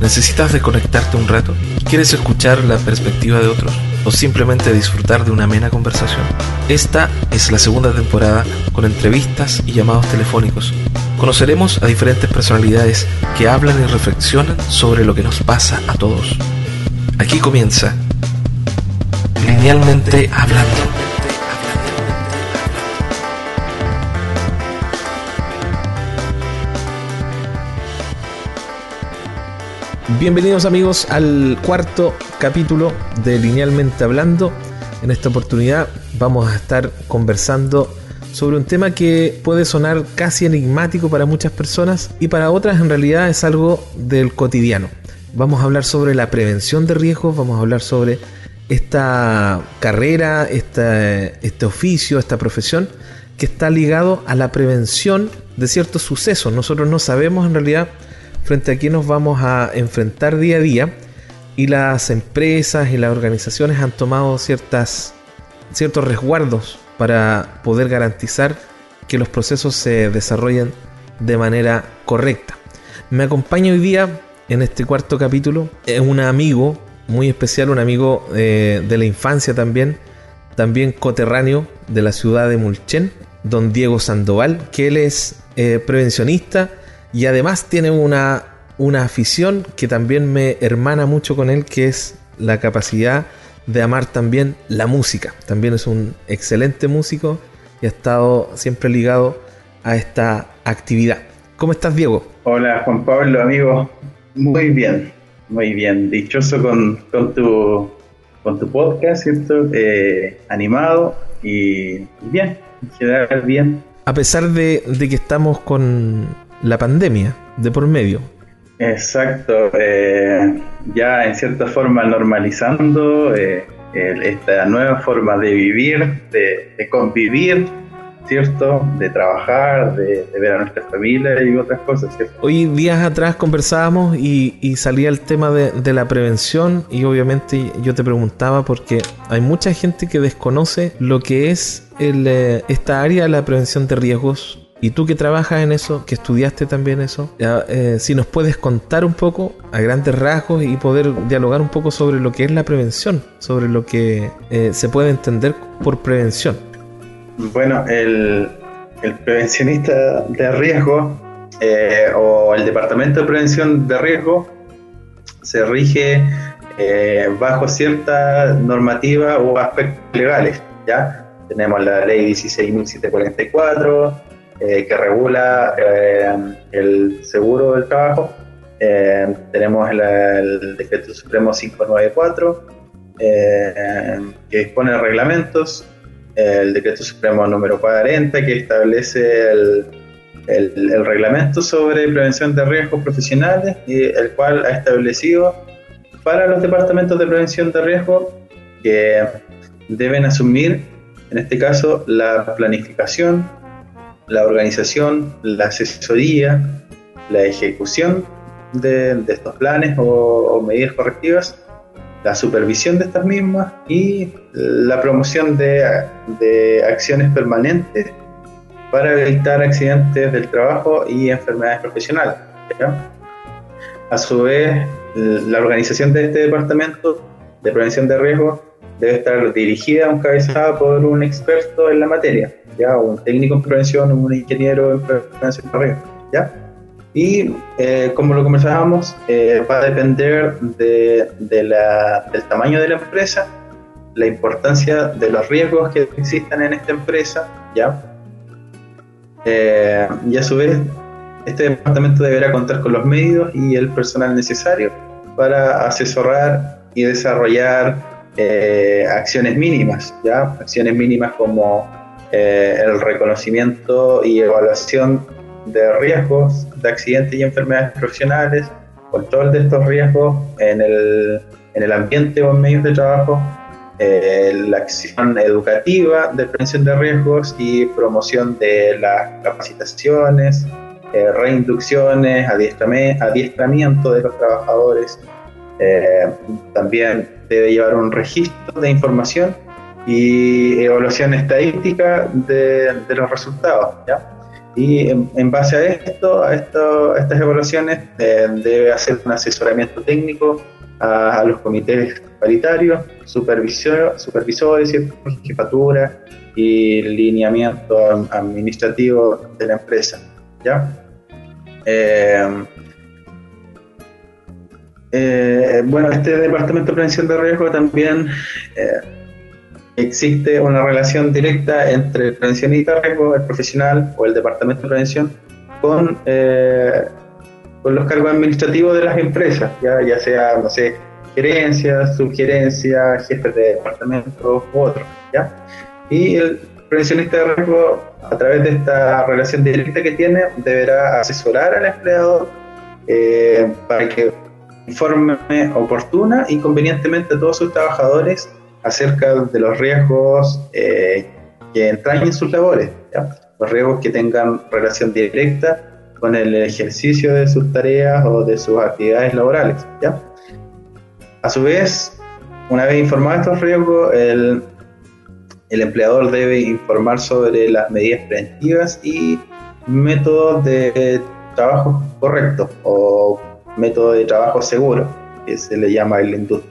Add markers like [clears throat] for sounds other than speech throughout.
¿Necesitas desconectarte un rato? ¿Quieres escuchar la perspectiva de otros? ¿O simplemente disfrutar de una amena conversación? Esta es la segunda temporada con entrevistas y llamados telefónicos. Conoceremos a diferentes personalidades que hablan y reflexionan sobre lo que nos pasa a todos. Aquí comienza Linealmente Hablando. Bienvenidos amigos al cuarto capítulo de Linealmente Hablando. En esta oportunidad vamos a estar conversando sobre un tema que puede sonar casi enigmático para muchas personas y para otras en realidad es algo del cotidiano. Vamos a hablar sobre la prevención de riesgos, vamos a hablar sobre esta carrera, este oficio, esta profesión que está ligado a la prevención de ciertos sucesos. Nosotros no sabemos en realidad frente a qué nos vamos a enfrentar día a día y las empresas y las organizaciones han tomado ciertas, ciertos resguardos para poder garantizar que los procesos se desarrollen de manera correcta. Me acompaña hoy día en este cuarto capítulo un amigo muy especial, un amigo eh, de la infancia también, también coterráneo de la ciudad de Mulchen, don Diego Sandoval, que él es eh, prevencionista y además tiene una, una afición que también me hermana mucho con él, que es la capacidad de amar también la música. También es un excelente músico y ha estado siempre ligado a esta actividad. ¿Cómo estás, Diego? Hola, Juan Pablo, amigo. Muy bien, muy bien. Dichoso con, tu, con tu podcast, ¿cierto? Eh, animado y, bien, en general bien. A pesar de, de que estamos con, la pandemia de por medio. Exacto, eh, ya en cierta forma normalizando eh, esta nueva forma de vivir, de, convivir, ¿cierto? De trabajar, de, ver a nuestra familia y otras cosas, ¿cierto? Hoy días atrás conversábamos y, salía el tema de, de, la prevención y obviamente yo te preguntaba porque hay mucha gente que desconoce lo que es el, eh, esta área de la prevención de riesgos y tú que trabajas en eso, que estudiaste también eso, eh, si nos puedes contar un poco a grandes rasgos y poder dialogar un poco sobre lo que es la prevención, sobre lo que eh, se puede entender por prevención. Bueno, el, prevencionista de riesgo eh, o el departamento de prevención de riesgo se rige bajo cierta normativa o aspectos legales, ¿ya? Tenemos la ley 16.744, eh, que regula eh, el seguro del trabajo. Eh, tenemos el, Decreto Supremo 594, que dispone de reglamentos, el Decreto Supremo número 40, que establece el, el, reglamento sobre prevención de riesgos profesionales, y el cual ha establecido para los departamentos de prevención de riesgo que deben asumir, en este caso, la planificación, la organización, la asesoría, la ejecución de, estos planes o, medidas correctivas, la supervisión de estas mismas y la promoción de, acciones permanentes para evitar accidentes del trabajo y enfermedades profesionales. A su vez, la organización de este departamento de prevención de riesgos debe estar dirigida encabezada por un experto en la materia, ¿ya? un técnico en prevención, un ingeniero en prevención de riesgo, ¿ya? Y eh, como lo conversábamos, eh, va a depender de, del tamaño de la empresa, la importancia de los riesgos que existan en esta empresa, ¿ya? Eh, y a su vez, este departamento deberá contar con los medios y el personal necesario para asesorar y desarrollar eh, acciones mínimas, ¿ya? Acciones mínimas como eh, el reconocimiento y evaluación de riesgos de accidentes y enfermedades profesionales, control de estos riesgos en el, en el ambiente o en medios de trabajo, eh, la acción educativa de prevención de riesgos y promoción de las capacitaciones, reinducciones, adiestramiento de los trabajadores, también debe llevar un registro de información y evaluación estadística de, los resultados. Y en, base a esto, a, esto, estas evaluaciones, eh, debe hacer un asesoramiento técnico a, los comités paritarios, supervisor, supervisores, jefatura y lineamiento administrativo de la empresa. ¿ya? Eh, eh, bueno, este departamento de prevención de riesgo también existe una relación directa entre el prevencionista de riesgo, el profesional o el departamento de prevención con, eh, con los cargos administrativos de las empresas, ya, ya sea, no sé, gerencia, subgerencia, jefes de departamento u otros, ¿ya? Y el prevencionista de riesgo, a través de esta relación directa que tiene, deberá asesorar al empleador eh, para que informe oportuna y convenientemente a todos sus trabajadores acerca de los riesgos eh, que entrañen sus labores, los riesgos que tengan relación directa con el ejercicio de sus tareas o de sus actividades laborales. ¿ya? A su vez, una vez informado estos riesgos, el, el empleador debe informar sobre las medidas preventivas y métodos de trabajo correctos o método de trabajo seguro, que se le llama en la industria.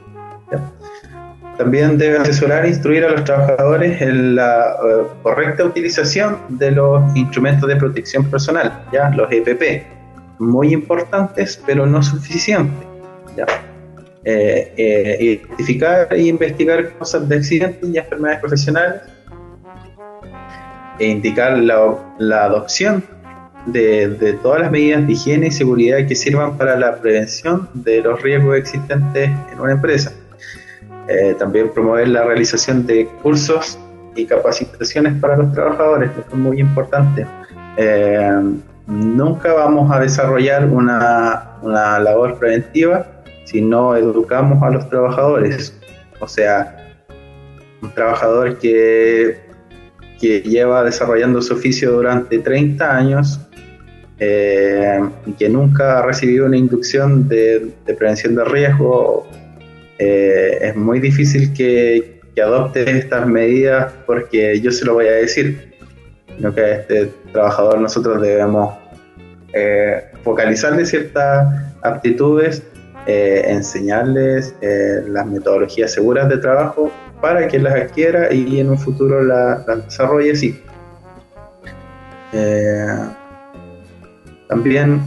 También debe asesorar e instruir a los trabajadores en la eh, correcta utilización de los instrumentos de protección personal, ya los EPP, muy importantes pero no suficientes. Eh, eh, identificar e investigar causas de accidentes y enfermedades profesionales e indicar la, la adopción de, de, todas las medidas de higiene y seguridad que sirvan para la prevención de los riesgos existentes en una empresa eh, también promover la realización de cursos y capacitaciones para los trabajadores, que es muy importante. Eh, nunca vamos a desarrollar una, una, labor preventiva si no educamos a los trabajadores. O sea, un trabajador que, que lleva desarrollando su oficio durante 30 años eh, y que nunca ha recibido una inducción de, de prevención de riesgo eh, es muy difícil que, que, adopte estas medidas porque yo se lo voy a decir, sino que a este trabajador nosotros debemos eh, focalizarle ciertas aptitudes, eh, enseñarles las metodologías seguras de trabajo para que las adquiera y en un futuro las la desarrolle así. También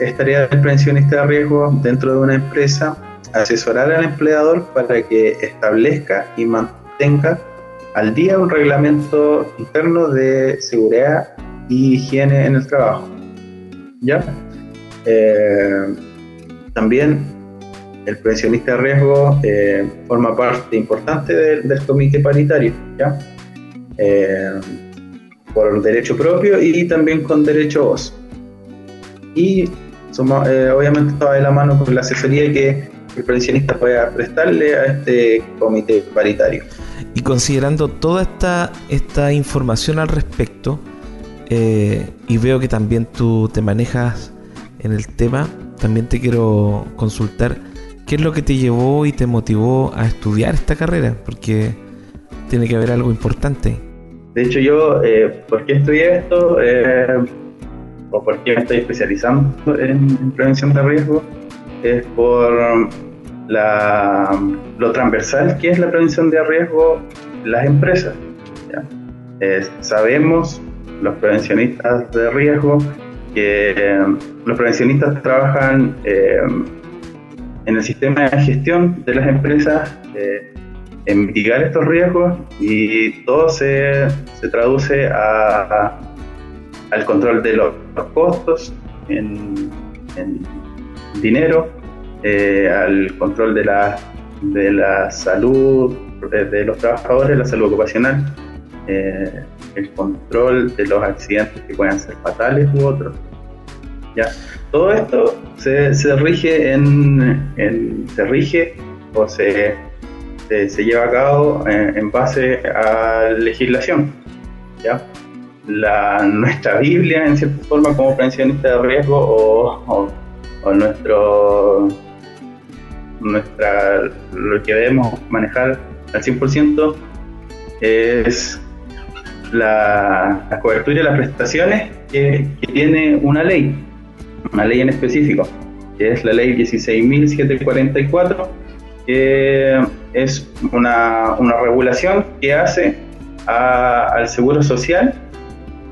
es tarea del prevencionista de riesgo dentro de una empresa asesorar al empleador para que establezca y mantenga al día un reglamento interno de seguridad y higiene en el trabajo. ¿Ya? Eh, también el prevencionista de riesgo eh, forma parte importante del, comité paritario, ¿ya? Eh, por derecho propio y también con derecho voz. Y somos, obviamente estaba de la mano con la asesoría que el prevencionista pueda prestarle a este comité paritario. Y considerando toda esta, esta información al respecto, eh, y veo que también tú te manejas en el tema, también te quiero consultar qué es lo que te llevó y te motivó a estudiar esta carrera, porque tiene que haber algo importante. De hecho, yo, eh, ¿por qué estudié esto? Eh, o por qué me estoy especializando en prevención de riesgo? es por la, lo transversal que es la prevención de riesgo en las empresas. sabemos, los prevencionistas de riesgo, que eh, los prevencionistas trabajan eh, en el sistema de gestión de las empresas eh, en mitigar estos riesgos y todo se, se traduce a, al control de los, costos en, en dinero, eh, al control de la, de la salud de los trabajadores, la salud ocupacional, eh, el control de los accidentes que puedan ser fatales u otros. ¿ya? Todo esto se, se rige en, se rige o se, se, lleva a cabo en, base a legislación. ¿ya? La, nuestra Biblia, en cierta forma, como pensionista de riesgo o nuestro nuestra lo que debemos manejar al 100% es la, cobertura y las prestaciones que, tiene una ley, una ley en específico, que es la ley 16.744, que es una, regulación que hace al Seguro Social,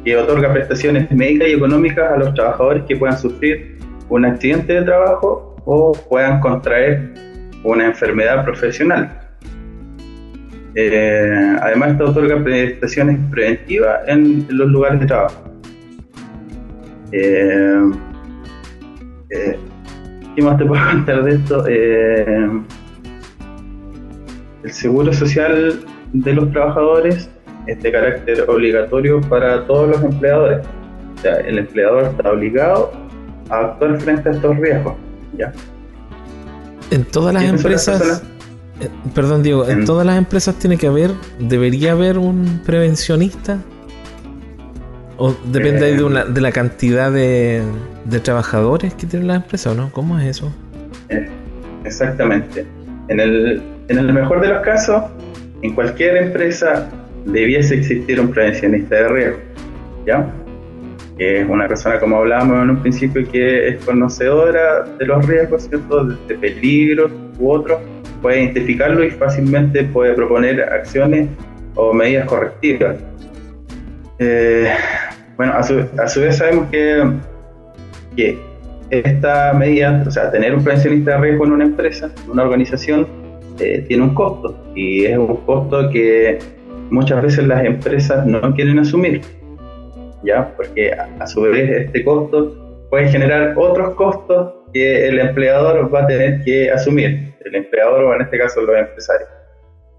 que otorga prestaciones médicas y económicas a los trabajadores que puedan sufrir un accidente de trabajo o puedan contraer una enfermedad profesional. Eh, además, esta otorga prestaciones preventivas en, los lugares de trabajo. Eh, eh, ¿Qué más te puedo [laughs] contar de esto? el seguro social de los trabajadores es de carácter obligatorio para todos los empleadores. O sea, el empleador está obligado a actuar frente a estos riesgos. ¿ya? En todas las empresas, eh, perdón Diego, en, todas las empresas tiene que haber, debería haber un prevencionista. ¿O depende de, una, de la cantidad de, trabajadores que tiene la empresa o no? ¿Cómo es eso? Eh, exactamente. En el, en el mejor de los casos, en cualquier empresa debiese existir un prevencionista de riesgo. ¿Ya? que es una persona, como hablábamos en un principio, que es conocedora de los riesgos, ¿cierto? de, peligros u otros, puede identificarlo y fácilmente puede proponer acciones o medidas correctivas. Eh, bueno, a su, vez sabemos que, que esta medida, o sea, tener un prevencionista de riesgo en una empresa, en una organización, eh, tiene un costo y es un costo que muchas veces las empresas no quieren asumir. ¿ya? Porque a, su vez este costo puede generar otros costos que el empleador va a tener que asumir, el empleador o en este caso los empresarios,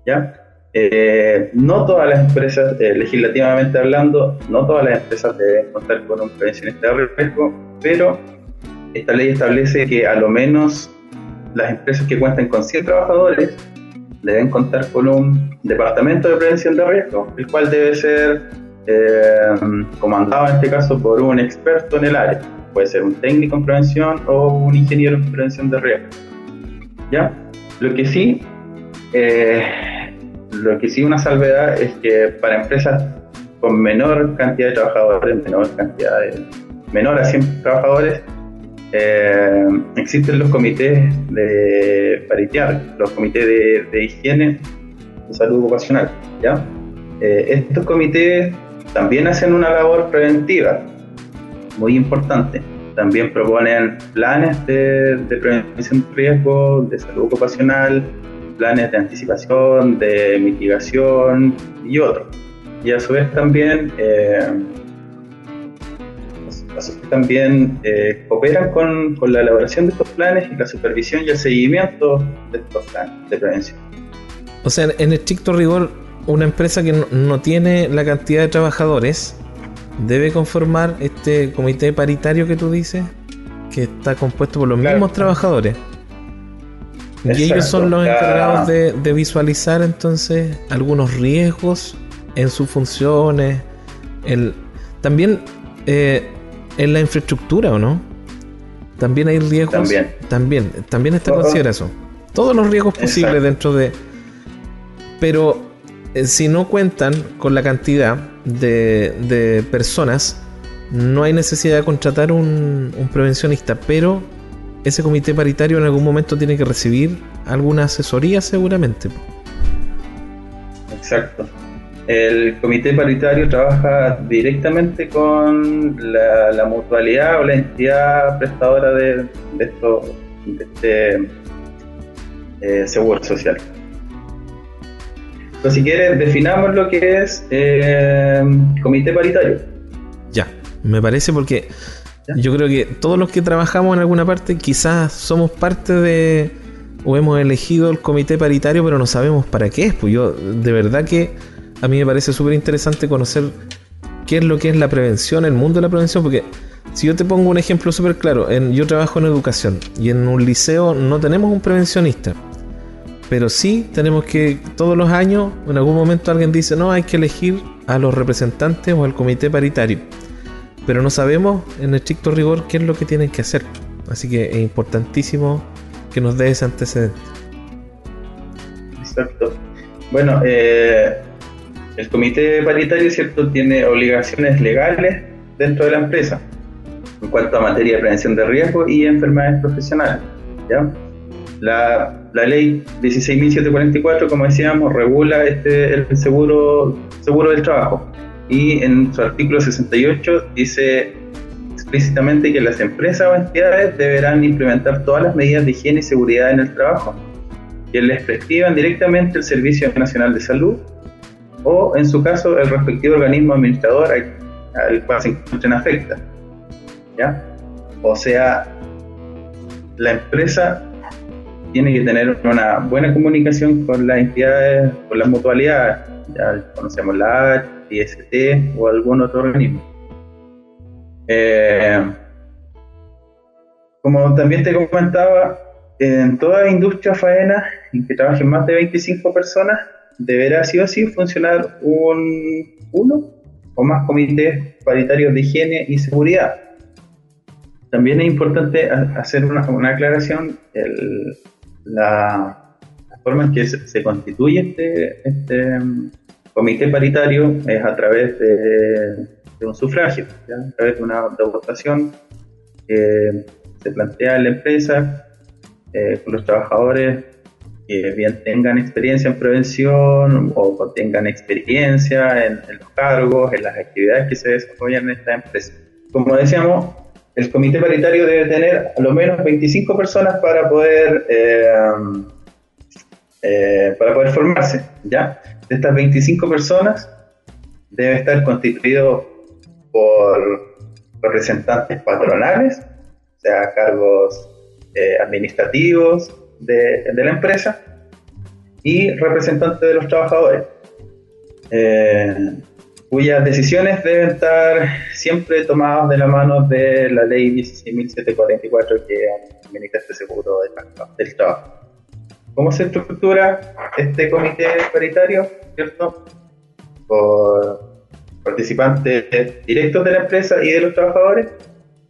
¿ya? Eh, no todas las empresas, eh, legislativamente hablando, no todas las empresas deben contar con un prevencionista de riesgo, pero esta ley establece que a lo menos las empresas que cuentan con 100 trabajadores deben contar con un departamento de prevención de riesgo, el cual debe ser eh, comandado en este caso por un experto en el área. Puede ser un técnico en prevención o un ingeniero en prevención de riesgo. ¿Ya? Lo que sí, eh, lo que sí una salvedad es que para empresas con menor cantidad de trabajadores, menor cantidad de, menor a 100 trabajadores, eh, existen los comités de paritarios, los comités de, de higiene y salud ocupacional. ¿ya? estos comités también hacen una labor preventiva muy importante. También proponen planes de, prevención de riesgo, de salud ocupacional, planes de anticipación, de mitigación y otros. Y a su vez también, eh, también eh, cooperan con, con la elaboración de estos planes y la supervisión y el seguimiento de estos planes de prevención. O sea, en estricto rigor, una empresa que no, tiene la cantidad de trabajadores debe conformar este comité paritario que tú dices, que está compuesto por los mismos trabajadores. y ellos son los encargados de, visualizar entonces algunos riesgos en sus funciones. El, también eh, en la infraestructura, ¿o no? También hay riesgos. También. También, también está considerado eso. Todos los riesgos posibles dentro de. Pero eh, si no cuentan con la cantidad de, personas, no hay necesidad de contratar un, prevencionista, pero ese comité paritario en algún momento tiene que recibir alguna asesoría seguramente. Exacto. El comité paritario trabaja directamente con la, mutualidad o la entidad prestadora de, esto, de este eh, seguro social si quieres, definamos lo que es eh, comité paritario. Ya, me parece porque yo creo que todos los que trabajamos en alguna parte quizás somos parte de o hemos elegido el comité paritario, pero no sabemos para qué es. Pues yo, de verdad que a mí me parece súper interesante conocer qué es lo que es la prevención, el mundo de la prevención, porque si yo te pongo un ejemplo súper claro, en, yo trabajo en educación y en un liceo no tenemos un prevencionista. Pero sí tenemos que todos los años, en algún momento alguien dice, no, hay que elegir a los representantes o al comité paritario. Pero no sabemos en estricto rigor qué es lo que tienen que hacer. Así que es importantísimo que nos dé ese antecedente. Exacto. Bueno, eh, el comité paritario, ¿cierto?, tiene obligaciones legales dentro de la empresa en cuanto a materia de prevención de riesgo y enfermedades profesionales. ¿ya? La, la ley 16.744, como decíamos, regula este, el seguro, seguro del trabajo y en su artículo 68 dice explícitamente que las empresas o entidades deberán implementar todas las medidas de higiene y seguridad en el trabajo que les prescriban directamente el Servicio Nacional de Salud o, en su caso, el respectivo organismo administrador al, cual se encuentren afecta. ¿ya? O sea, la empresa tiene que tener una buena comunicación con las entidades, con las mutualidades, ya conocemos la IST o algún otro organismo. Eh, como también te comentaba, en toda industria faena en que trabajen más de 25 personas, deberá sí o sí funcionar un uno o más comités paritarios de higiene y seguridad. También es importante hacer una, aclaración, la, forma en que se, constituye este, este, mm, comité paritario es a través de, un sufragio, a través de una votación que se plantea en la empresa eh, con los trabajadores que bien tengan experiencia en prevención o tengan experiencia en, los cargos, en las actividades que se desarrollan en esta empresa. Como decíamos, el comité paritario debe tener a lo menos 25 personas para poder, eh, eh, para poder formarse. ¿ya? De estas 25 personas debe estar constituido por representantes patronales, o sea, cargos eh, administrativos, de, la empresa y representantes de los trabajadores, eh, cuyas decisiones deben estar siempre tomadas de la mano de la ley 16.744 que administra este seguro del trabajo. ¿Cómo se estructura este comité paritario? ¿Cierto? Por participantes directos de la empresa y de los trabajadores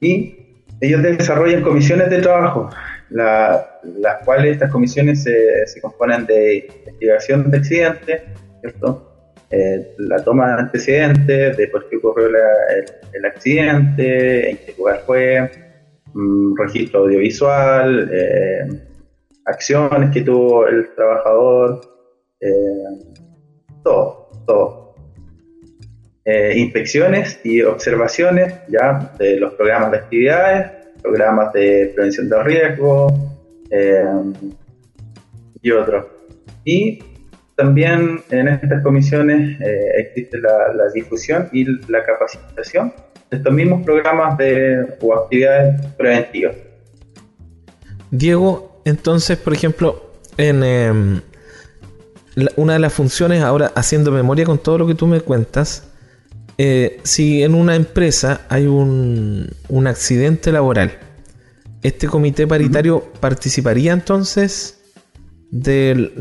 y ellos desarrollan comisiones de trabajo las cuales estas comisiones se, componen de investigación de accidentes. Eh, la toma de antecedentes, de por qué ocurrió el, accidente, en qué lugar fue, mm, registro audiovisual, eh, acciones que tuvo el trabajador, eh, todo, todo. inspecciones y observaciones ya de los programas de actividades, programas de prevención de riesgo eh, y otros. Y también en estas comisiones eh, existe la, difusión y la capacitación de estos mismos programas de, o actividades preventivas. Diego, entonces, por ejemplo, en em, una de las funciones, ahora haciendo memoria con todo lo que tú me cuentas, eh, si en una empresa hay un, un accidente laboral, ¿este comité paritario participaría entonces de,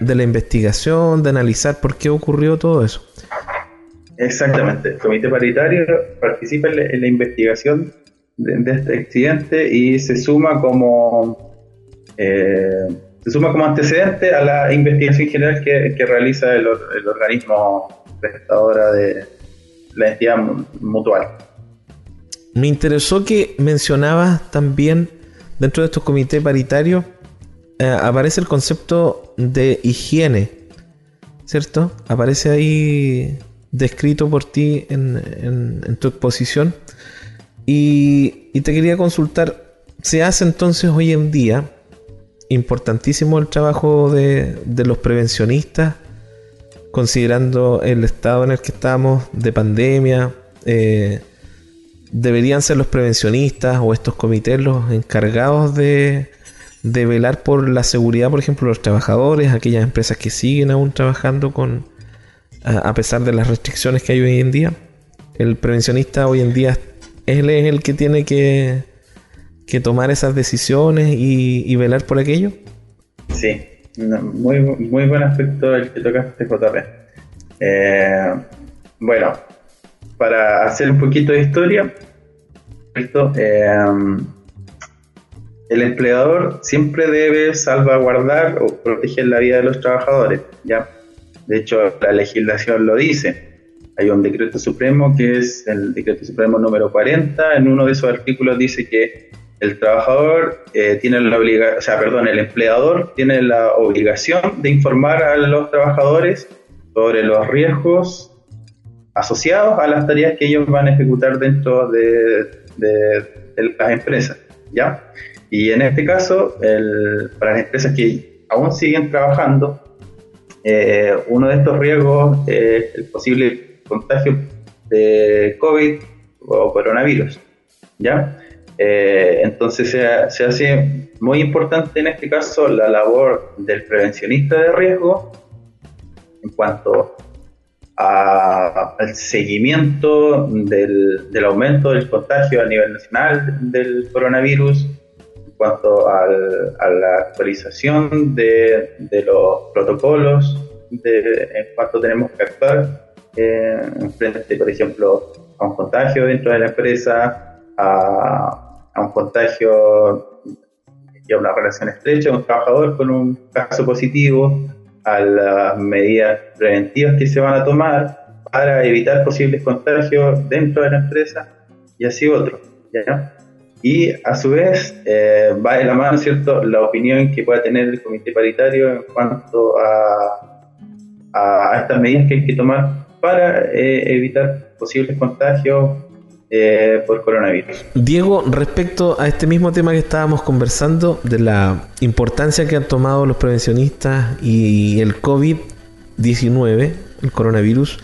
la, investigación, de analizar por qué ocurrió todo eso? Exactamente, el comité paritario participa en la, investigación de, este accidente y se suma como eh, se suma como antecedente a la investigación general que, realiza el, el organismo prestadora de la entidad mutual. Me interesó que mencionabas también dentro de estos comités paritarios eh, aparece el concepto de higiene, ¿cierto? Aparece ahí descrito por ti en, tu exposición. Y, te quería consultar, ¿se hace entonces hoy en día importantísimo el trabajo de los prevencionistas considerando el estado en el que estamos de pandemia, eh, deberían ser los prevencionistas o estos comités los encargados de, velar por la seguridad, por ejemplo, de los trabajadores, aquellas empresas que siguen aún trabajando con a, pesar de las restricciones que hay hoy en día. El prevencionista hoy en día es el que tiene que, tomar esas decisiones y, velar por aquello. Sí, muy, muy buen aspecto el que tocaste, JP. Eh, bueno, para hacer un poquito de historia, esto, eh, el empleador siempre debe salvaguardar o proteger la vida de los trabajadores, ¿ya? De hecho, la legislación lo dice. Hay un decreto supremo que es el decreto supremo número 40. En uno de esos artículos dice que el trabajador eh, tiene la obligación, o sea, perdón, el empleador tiene la obligación de informar a los trabajadores sobre los riesgos asociados a las tareas que ellos van a ejecutar dentro de, las empresas, ¿ya? Y en este caso, para las empresas que aún siguen trabajando, eh, uno de estos riesgos es el posible contagio de COVID o coronavirus, ¿ya? Eh, entonces se, se, hace muy importante en este caso la labor del prevencionista de riesgo en cuanto al seguimiento del, del, aumento del contagio a nivel nacional del coronavirus, en cuanto a la actualización de, de los protocolos, en cuanto tenemos que actuar eh, en frente, por ejemplo, a un contagio dentro de la empresa, a, a un contagio y a una relación estrecha de un trabajador con un caso positivo, a las medidas preventivas que se van a tomar para evitar posibles contagios dentro de la empresa y así otro. Y a su vez eh, va de la mano ¿cierto? la opinión que pueda tener el comité paritario en cuanto a, a, estas medidas que hay que tomar para eh, evitar posibles contagios eh, por coronavirus. Diego, respecto a este mismo tema que estábamos conversando, de la importancia que han tomado los prevencionistas y el COVID-19, el coronavirus,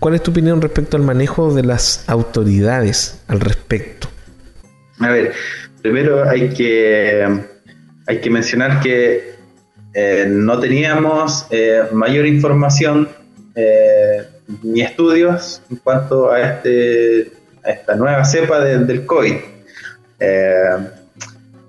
¿cuál es tu opinión respecto al manejo de las autoridades al respecto? A ver, primero hay que, hay que mencionar que eh, no teníamos eh, mayor información ni estudios en cuanto a este esta nueva cepa del COVID. Eh,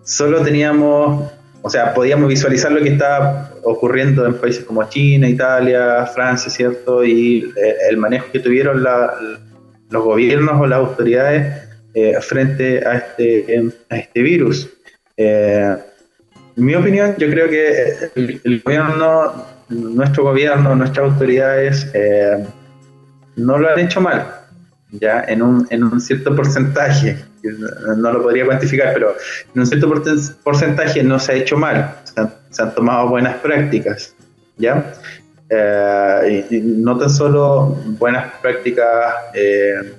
solo teníamos, o sea, podíamos visualizar lo que estaba ocurriendo en países como China, Italia, Francia, ¿cierto? Y eh, el manejo que tuvieron los gobiernos o las autoridades eh, frente a este, a este virus. en mi opinión, yo creo que el, gobierno, nuestro gobierno, nuestras autoridades no lo han hecho mal ya en un, en un cierto porcentaje, no lo podría cuantificar, pero en un cierto porcentaje no se ha hecho mal, se han, tomado buenas prácticas, ¿ya? Eh, y, no tan solo buenas prácticas eh,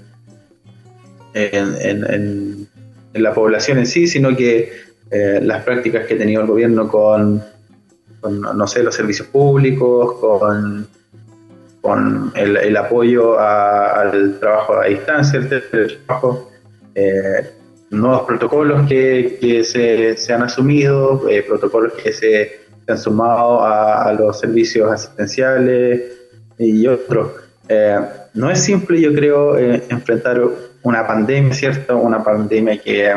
en, en, la población en sí, sino que eh, las prácticas que ha tenido el gobierno con, con, no sé, los servicios públicos, con con el, apoyo al trabajo a distancia, el trabajo, eh, nuevos protocolos que, se, han asumido, eh, protocolos que se, han sumado a, los servicios asistenciales y otros. Eh, no es simple, yo creo, enfrentar una pandemia, ¿cierto? Una pandemia que,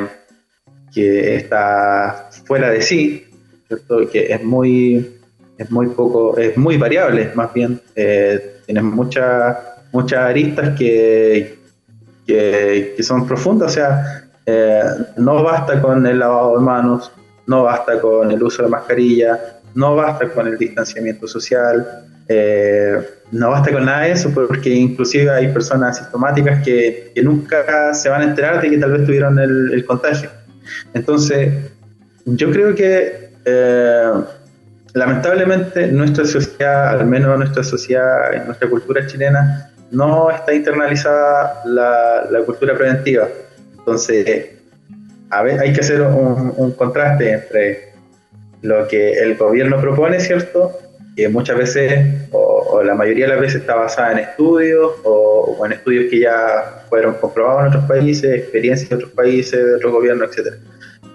que está fuera de sí, ¿cierto? Que es muy, es muy poco, es muy variable, más bien. Tienes muchas muchas aristas que, que, son profundas, o sea, eh, no basta con el lavado de manos, no basta con el uso de mascarilla, no basta con el distanciamiento social, eh, no basta con nada de eso, porque inclusive hay personas asintomáticas que, que nunca se van a enterar de que tal vez tuvieron el, contagio. Entonces, yo creo que eh, lamentablemente nuestra sociedad, al menos nuestra sociedad, en nuestra cultura chilena, no está internalizada la, cultura preventiva. Entonces, a ver, hay que hacer un, contraste entre lo que el gobierno propone, ¿cierto? Que muchas veces, o, la mayoría de las veces está basada en estudios, o, en estudios que ya fueron comprobados en otros países, experiencias de otros países, de otros gobiernos, etc.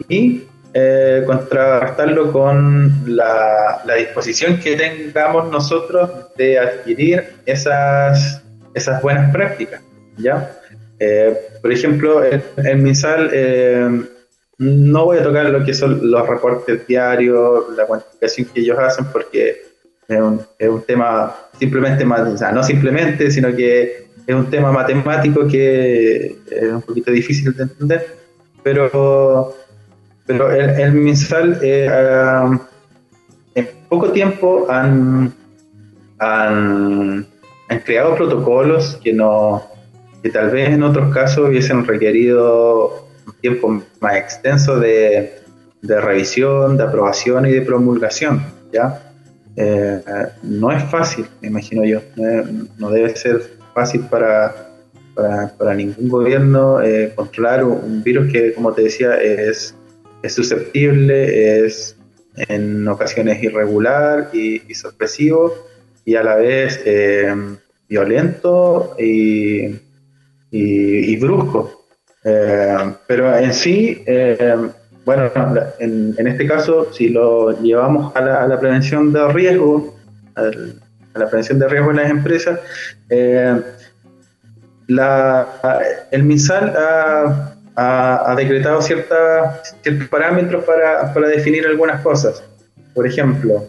Y eh, contrastarlo con la, disposición que tengamos nosotros de adquirir esas, esas buenas prácticas. ¿ya? Eh, por ejemplo, en, MISAL eh, no voy a tocar lo que son los reportes diarios, la cuantificación que ellos hacen, porque es un, es un tema simplemente, o no simplemente, sino que es un tema matemático que es un poquito difícil de entender, pero pero el, el eh, en poco tiempo han, han, creado protocolos que, no, que tal vez en otros casos hubiesen requerido un tiempo más extenso de, de revisión, de aprobación y de promulgación. ¿ya? Eh, no es fácil, me imagino yo. No, debe ser fácil para, para, ningún gobierno eh, controlar un, virus que, como te decía, es, es susceptible, es en ocasiones irregular y, sorpresivo y a la vez eh, violento y, y, brusco. pero en sí, bueno, en, en, este caso, si lo llevamos a la, prevención de riesgo, a la prevención de riesgo en las empresas, eh, el MinSal ha, decretado ciertos parámetros para, definir algunas cosas. Por ejemplo,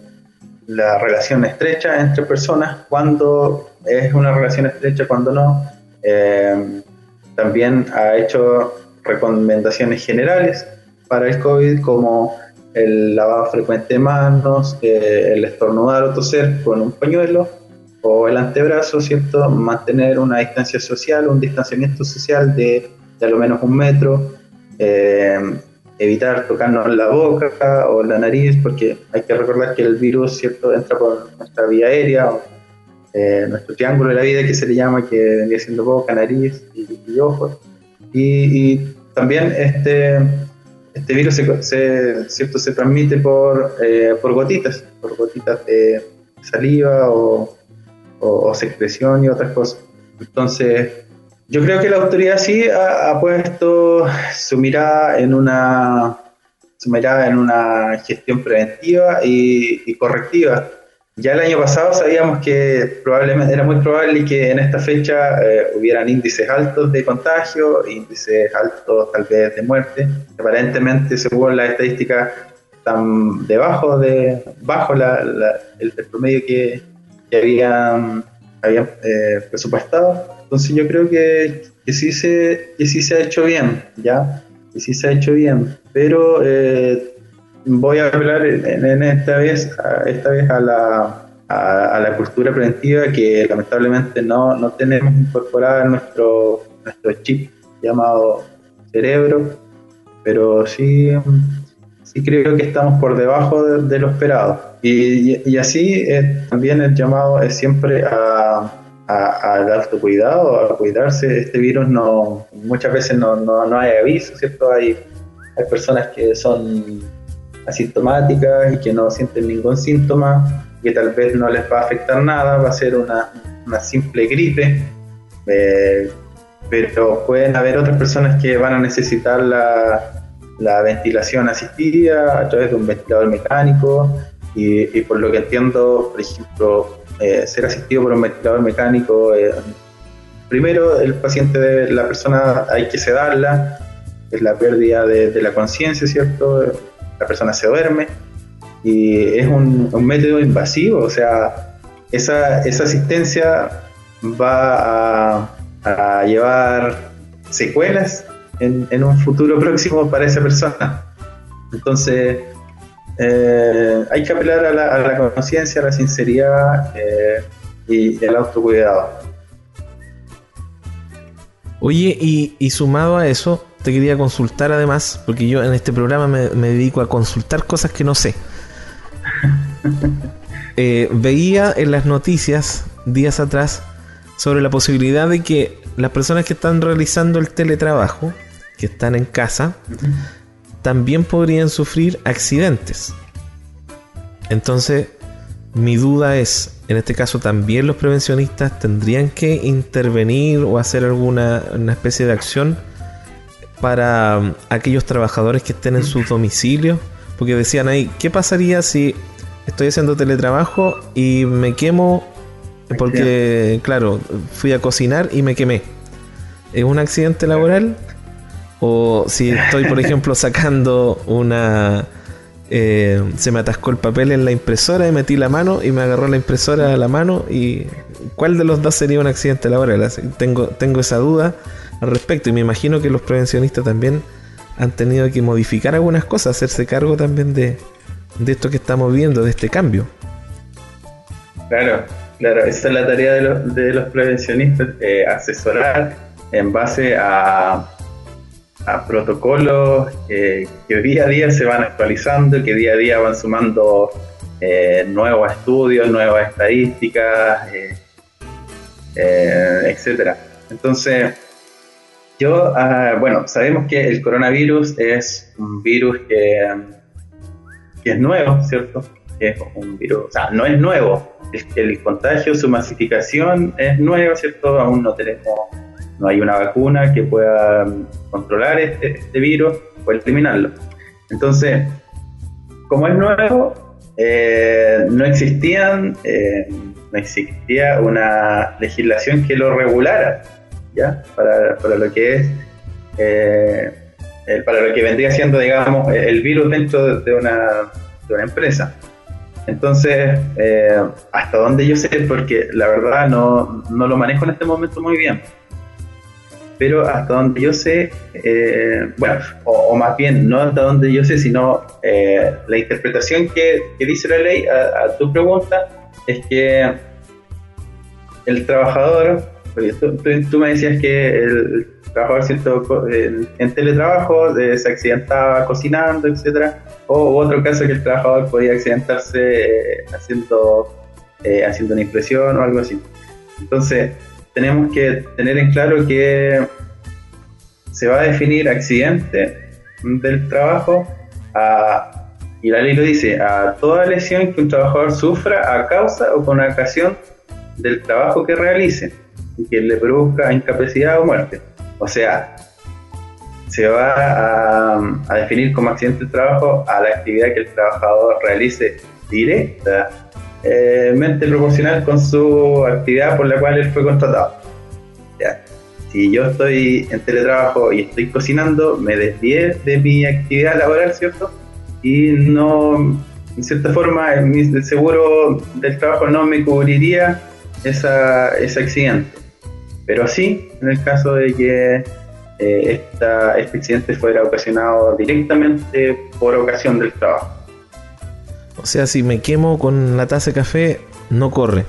la relación estrecha entre personas, cuando es una relación estrecha, cuando no. Eh, también ha hecho recomendaciones generales para el COVID como el lavado frecuente de manos, eh, el estornudar o toser con un pañuelo o el antebrazo, ¿cierto? Mantener una distancia social, un distanciamiento social de, de lo menos un metro, eh, evitar tocarnos la boca o la nariz, porque hay que recordar que el virus, ¿cierto?, entra por nuestra vía aérea, eh, nuestro triángulo de la vida que se le llama, que vendría siendo boca, nariz y, ojos. y, también este este virus se, ¿cierto? se transmite por, eh, por gotitas, por gotitas de saliva o, secreción y otras cosas. Entonces, yo creo que la autoridad sí ha, puesto su mirada en una su mirada en una gestión preventiva y correctiva ya el año pasado sabíamos que probablemente era muy probable que en esta fecha eh, hubieran índices altos de contagio, índices altos tal vez de muerte. Aparentemente, según las estadísticas, están debajo de bajo el, promedio que, habían, habían eh, presupuestado. Entonces yo creo que, que, sí se, que sí se ha hecho bien, ¿ya? Que sí se ha hecho bien. Pero eh, voy a hablar en, esta vez, esta vez a la, a, la cultura preventiva que lamentablemente no, no, tenemos incorporada en nuestro, nuestro chip llamado cerebro, pero sí, sí creo que estamos por debajo de, lo esperado. Y, y, así eh, también el llamado es siempre a, al autocuidado, a cuidarse. Este virus no muchas veces no, no, no hay aviso, ¿cierto? Hay, hay personas que son asintomáticas y que no sienten ningún síntoma, que tal vez no les va a afectar nada, va a ser una, una simple gripe, eh, pero pueden haber otras personas que van a necesitar la, la ventilación asistida a través de un ventilador mecánico y, por lo que entiendo, por ejemplo, eh, ser asistido por un ventilador mecánico, eh, primero el paciente, debe, la persona hay que sedarla, es la pérdida de, de la conciencia, ¿cierto? la persona se duerme y es un, método invasivo, o sea, esa, esa asistencia va a, llevar secuelas en, un futuro próximo para esa persona. Entonces, eh, hay que apelar a la, conciencia, a la sinceridad eh, y el autocuidado. Oye, y, y sumado a eso, te quería consultar además, porque yo en este programa me, dedico a consultar cosas que no sé. [laughs] Eh, veía en las noticias días atrás sobre la posibilidad de que las personas que están realizando el teletrabajo, que están en casa, también podrían sufrir accidentes. Entonces, mi duda es, en este caso también los prevencionistas tendrían que intervenir o hacer alguna una especie de acción para um, aquellos trabajadores que estén en su domicilio, porque decían ahí, ¿qué pasaría si estoy haciendo teletrabajo y me quemo porque, claro, fui a cocinar y me quemé? ¿Es un accidente laboral? O si estoy, por ejemplo, sacando una... Eh, se me atascó el papel en la impresora y metí la mano y me agarró la impresora a la mano y ¿cuál de los dos sería un accidente laboral? Tengo, tengo esa duda al respecto. Y me imagino que los prevencionistas también han tenido que modificar algunas cosas, hacerse cargo también de, esto que estamos viendo, de este cambio. Claro, Claro, esa es la tarea de los, de los prevencionistas, eh, asesorar en base a, a protocolos que día a día se van actualizando, que día a día van sumando eh, nuevos estudios, nuevas estadísticas, eh, eh, etcétera. Entonces, yo, ah, bueno, sabemos que el coronavirus es un virus que, que es nuevo, ¿cierto? es un virus, o sea, no es nuevo, el, el contagio, su masificación es nueva, ¿cierto? Aún no tenemos, no hay una vacuna que pueda controlar este, este virus o eliminarlo. Entonces, como es nuevo, eh, no existían, eh, no existía una legislación que lo regulara, ¿ya? Para, para lo que es, eh, para lo que vendría siendo, digamos, el virus dentro de una, de una empresa. Entonces, hasta donde yo sé, porque la verdad no, no lo manejo en este momento muy bien, pero hasta donde yo sé, eh, bueno, o, más bien, no hasta donde yo sé, sino eh, la interpretación que, dice la ley a, tu pregunta es que el trabajador, tú, me decías que el trabajador ¿cierto? En, teletrabajo eh, se accidentaba cocinando, etcétera, o otro caso que el trabajador podía accidentarse haciendo, haciendo una impresión o algo así. Entonces, tenemos que tener en claro que se va a definir accidente del trabajo a, y la ley lo dice, a toda lesión que un trabajador sufra a causa o con ocasión del trabajo que realice y que le produzca incapacidad o muerte. O sea, se va a, a definir como accidente del trabajo a la actividad que el trabajador realice directa eh, mente proporcional con su actividad por la cual él fue contratado. Si yo estoy en teletrabajo y estoy cocinando, me desvié de mi actividad laboral, ¿cierto? Y no, en cierta forma, el seguro del trabajo no me cubriría esa, ese accidente. Pero sí, en el caso de que eh, este accidente fuera ocasionado directamente por ocasión del trabajo. O sea, si me quemo con la taza de café, no corre.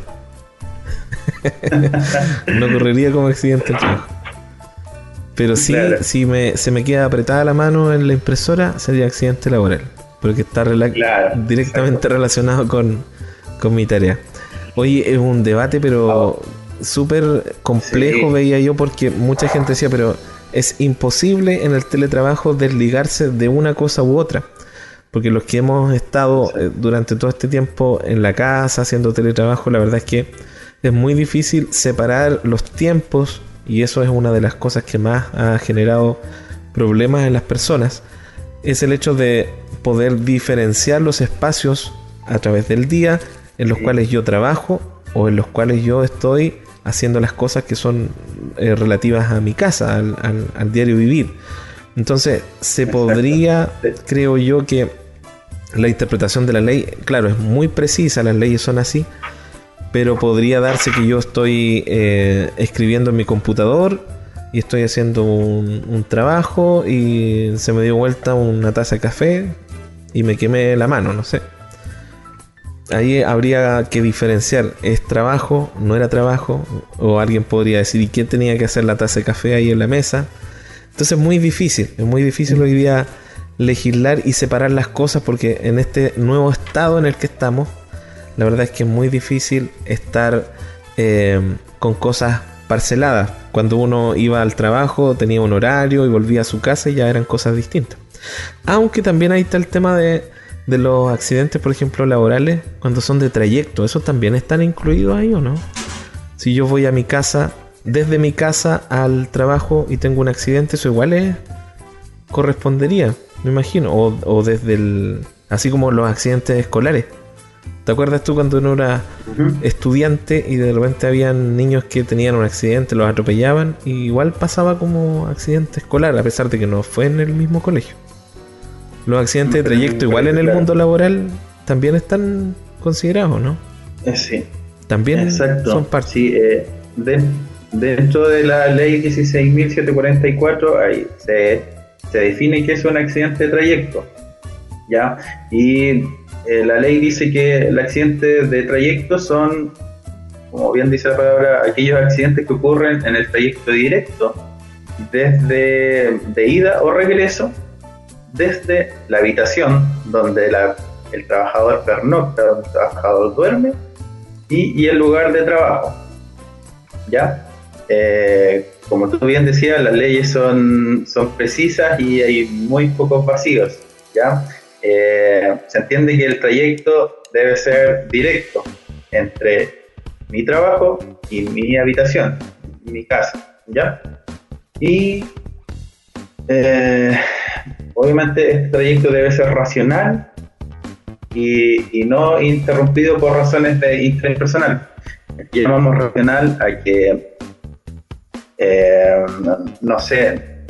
[laughs] no correría como accidente Pero sí, si me, se me queda apretada la mano en la impresora, sería accidente laboral. Porque está directamente relacionado con, mi tarea. Hoy es un debate, pero oh. súper complejo, veía yo, porque mucha gente decía, pero es imposible en el teletrabajo desligarse de una cosa u otra. Porque los que hemos estado eh, durante todo este tiempo en la casa haciendo teletrabajo, la verdad es que es muy difícil separar los tiempos y eso es una de las cosas que más ha generado problemas en las personas. Es el hecho de poder diferenciar los espacios a través del día en los cuales yo trabajo o en los cuales yo estoy haciendo las cosas que son eh, relativas a mi casa, al diario vivir. Entonces, se podría, creo yo, que la interpretación de la ley, claro, es muy precisa, las leyes son así, pero podría darse que yo estoy eh, escribiendo en mi computador y estoy haciendo un, trabajo y se me dio vuelta una taza de café y me quemé la mano, no sé. Ahí habría que diferenciar, ¿es trabajo? ¿No era trabajo? O alguien podría decir, ¿y quién tenía que hacer la taza de café ahí en la mesa? Entonces es muy difícil, es muy difícil hoy día legislar y separar las cosas porque en este nuevo estado en el que estamos, la verdad es que es muy difícil estar eh, con cosas parceladas. Cuando uno iba al trabajo tenía un horario y volvía a su casa y ya eran cosas distintas. Aunque también ahí está el tema de, de los accidentes, por ejemplo, laborales, cuando son de trayecto. ¿Esos también están incluidos ahí o no? Si yo voy a mi casa, desde mi casa al trabajo y tengo un accidente, eso igual es, correspondería me imagino. O, desde el. Así como los accidentes escolares. ¿Te acuerdas tú cuando uno era estudiante y de repente habían niños que tenían un accidente, los atropellaban? Y igual pasaba como accidente escolar, a pesar de que no fue en el mismo colegio. Los accidentes de trayecto, igual en el mundo laboral, también están considerados, ¿no? Eh, sí. También son parte. Sí, eh, dentro de la ley 16.744 ahí se se define que es un accidente de trayecto. ¿ya? Y eh, la ley dice que el accidente de trayecto son como bien dice la palabra, aquellos accidentes que ocurren en el trayecto directo desde de ida o regreso desde la habitación donde el trabajador pernocta, donde el trabajador duerme y, el lugar de trabajo. ¿Ya? Eh, como tú bien decías, las leyes son, son precisas y hay muy pocos vacíos. ¿ya? Eh, se entiende que el trayecto debe ser directo entre mi trabajo y mi habitación, mi casa. ¿ya? Y eh, obviamente este trayecto debe ser racional y, no interrumpido por razones de interés personal. Llamamos racional a que, eh, no, sé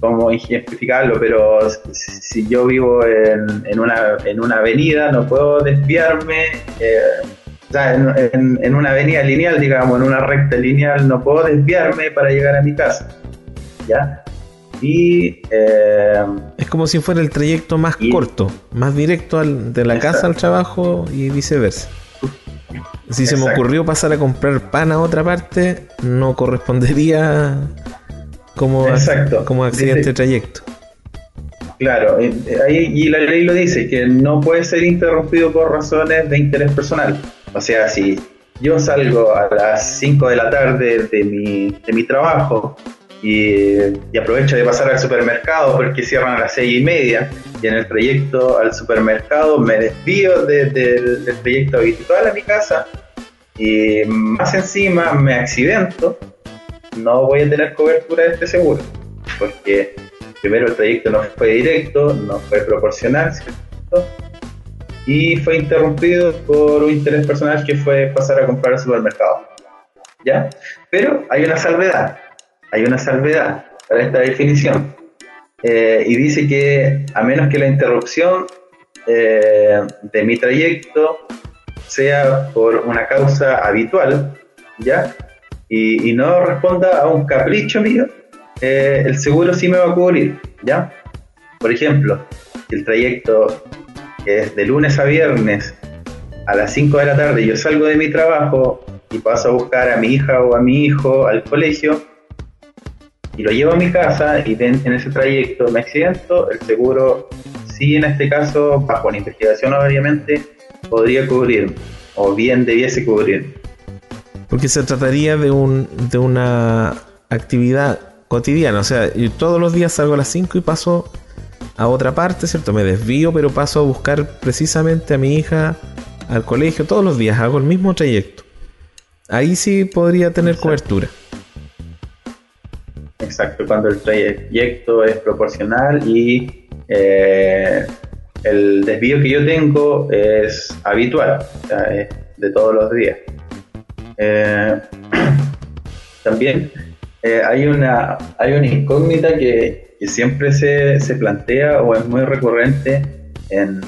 cómo ejemplificarlo, pero si, yo vivo en, una, en una avenida, no puedo desviarme. Eh, o sea, en, en, una avenida lineal, digamos, en una recta lineal, no puedo desviarme para llegar a mi casa. ¿Ya? Y, eh, es como si fuera el trayecto más corto, más directo de la casa al trabajo y viceversa. Si se me ocurrió pasar a comprar pan a otra parte, no correspondería como, como accidente de trayecto. Claro, y la ley lo dice, que no puede ser interrumpido por razones de interés personal. O sea, si yo salgo a las 5 de la tarde de mi, de mi trabajo y, aprovecho de pasar al supermercado porque cierran a las seis y media y en el trayecto al supermercado me desvío del trayecto habitual a mi casa y más encima me accidento, no voy a tener cobertura de este seguro porque primero el trayecto no fue directo, no fue proporcional, Y fue interrumpido por un interés personal que fue pasar a comprar al supermercado. ¿Ya? Pero hay una salvedad hay una salvedad para esta definición. Eh, y dice que a menos que la interrupción eh, de mi trayecto sea por una causa habitual, ¿ya? Y, no responda a un capricho mío, eh, el seguro sí me va a cubrir, ¿ya? Por ejemplo, el trayecto es de lunes a viernes a las 5 de la tarde, yo salgo de mi trabajo y paso a buscar a mi hija o a mi hijo al colegio, y lo llevo a mi casa y en, ese trayecto me accidento, el seguro sí en este caso, bajo la investigación obviamente, podría cubrir o bien debiese cubrir. Porque se trataría de, un, de una actividad cotidiana, o sea, yo todos los días salgo a las 5 y paso a otra parte, ¿cierto? Me desvío, pero paso a buscar precisamente a mi hija al colegio todos los días, hago el mismo trayecto. Ahí sí podría tener cobertura. Exacto, cuando el trayecto es proporcional y eh, el desvío que yo tengo es habitual, o sea, es de todos los días. Eh, [clears throat] también eh, hay, una, hay una incógnita que, siempre se, se, plantea o es muy recurrente en,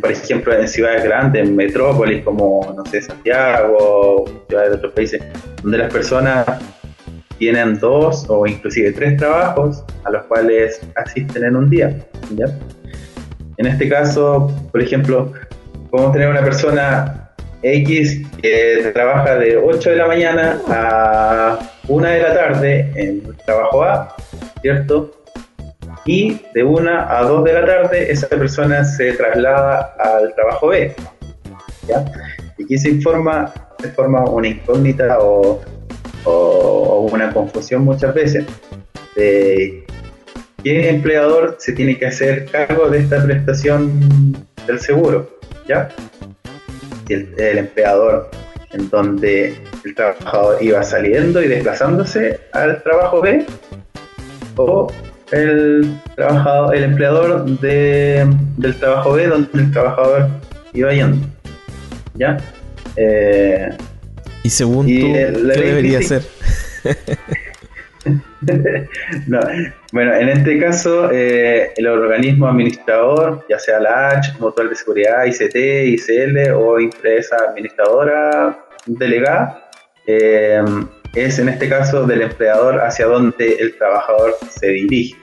por ejemplo, en ciudades grandes, en metrópolis como, no sé, Santiago, ciudades de otros países, donde las personas tienen dos o inclusive tres trabajos a los cuales asisten en un día. En este caso, por ejemplo, podemos tener una persona X que trabaja de 8 de la mañana a 1 de la tarde en el trabajo A, ¿cierto? Y de 1 a 2 de la tarde esa persona se traslada al trabajo B. ¿ya? Y aquí se informa, se forma una incógnita o o, una confusión muchas veces de qué empleador se tiene que hacer cargo de esta prestación del seguro, ¿ya? El, el empleador en donde el trabajador iba saliendo y desplazándose al trabajo B o el trabajador, el empleador de, del trabajo B donde el trabajador iba yendo. ¿Ya? Eh, y según tú, ¿qué debería ser? [laughs] Bueno, en este caso, eh, el organismo administrador, ya sea la H, Mutual de Seguridad, ICT, ICL o empresa administradora delegada, eh, es en este caso del empleador hacia donde el trabajador se dirige.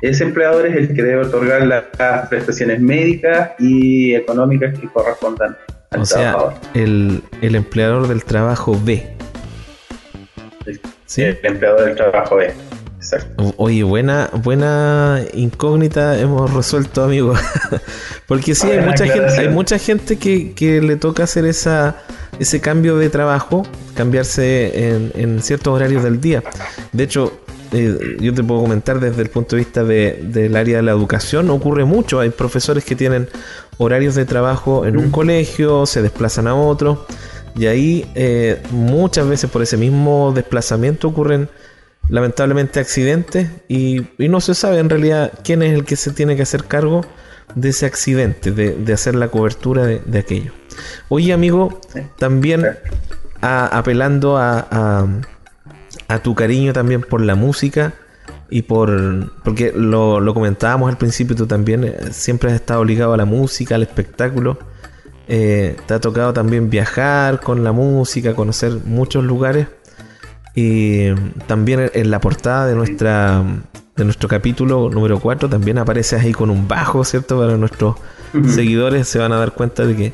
Ese empleador es el que debe otorgar las prestaciones médicas y económicas que correspondan o sea, el, el, empleador del trabajo B. ¿Sí? El empleador del trabajo B. Oye, buena, buena incógnita hemos resuelto, amigo. [laughs] Porque sí, hay mucha gente, hay mucha gente que, le toca hacer esa, ese cambio de trabajo, cambiarse en, ciertos horarios del día. De hecho, eh, yo te puedo comentar desde el punto de vista del área de la educación, ocurre mucho. Hay profesores que tienen horarios de trabajo en un colegio, se desplazan a otro, y ahí eh, muchas veces por ese mismo desplazamiento ocurren lamentablemente accidentes y, no se sabe en realidad quién es el que se tiene que hacer cargo de ese accidente, de, hacer la cobertura de, aquello. Oye amigo, también apelando a, a, tu cariño también por la música y por... porque lo, lo comentábamos al principio, tú también eh, siempre has estado ligado a la música, al espectáculo. Eh, te ha tocado también viajar con la música, conocer muchos lugares. Y también en la portada de nuestra de nuestro capítulo número 4 también aparece ahí con un bajo, ¿cierto? Para nuestros seguidores se van a dar cuenta de que,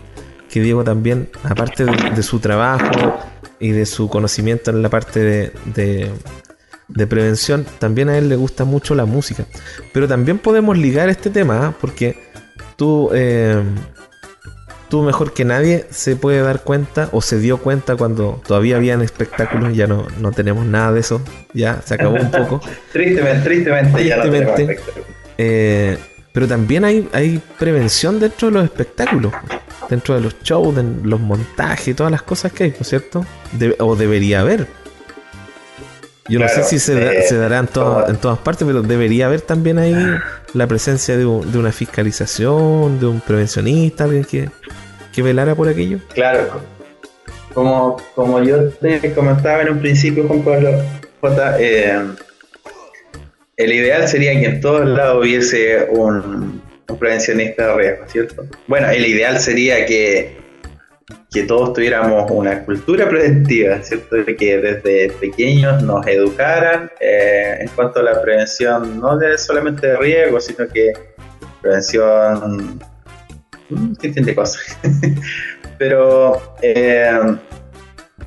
que Diego también, aparte de, su trabajo y de su conocimiento en la parte de, de, prevención, también a él le gusta mucho la música. Pero también podemos ligar este tema, ¿ah? porque tú eh, tú mejor que nadie se puede dar cuenta o se dio cuenta cuando todavía habían espectáculos, ya no, no tenemos nada de eso, ya se acabó un poco. [laughs] tristemente, tristemente, ya no eh, pero también hay, hay prevención dentro de los espectáculos, dentro de los shows, de los montajes, todas las cosas que hay, ¿no es cierto? o debería haber. Yo no sé si se, eh, se dará en, en, todas partes, pero debería haber también ahí la presencia de, de una fiscalización, de un prevencionista, alguien que, que velara por aquello? Claro, como, como yo te comentaba en un principio, Juan Pablo J, eh, el ideal sería que en todos lados hubiese un, prevencionista de riesgo, ¿cierto? Bueno, el ideal sería que, que todos tuviéramos una cultura preventiva, ¿cierto? Que desde pequeños nos educaran eh, en cuanto a la prevención, no de solamente de riesgo, sino que prevención de cosas. [laughs] Pero, eh,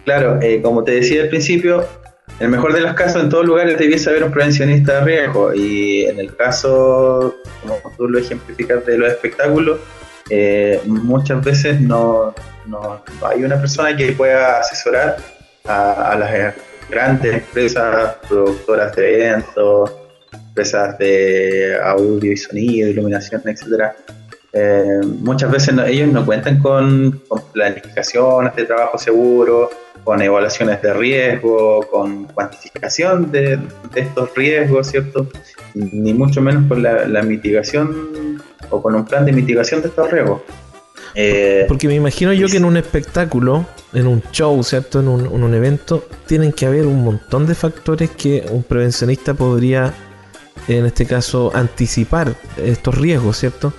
claro, eh, como te decía al principio, en el mejor de los casos, en todos lugares debiese haber un prevencionista de riesgo. Y en el caso, como tú lo ejemplificas de los espectáculos, eh, muchas veces no, no, hay una persona que pueda asesorar a, las grandes empresas productoras de eventos, empresas de audio y sonido, iluminación, etcétera, eh, muchas veces ellos no cuentan con, planificaciones de trabajo seguro, con evaluaciones de riesgo, con cuantificación de, estos riesgos, ¿cierto? Ni mucho menos con la, mitigación o con un plan de mitigación de estos riesgos. Eh, Porque me imagino yo que en un espectáculo, en un show, ¿cierto? En un, en un evento, tienen que haber un montón de factores que un prevencionista podría, en este caso, anticipar estos riesgos, ¿cierto?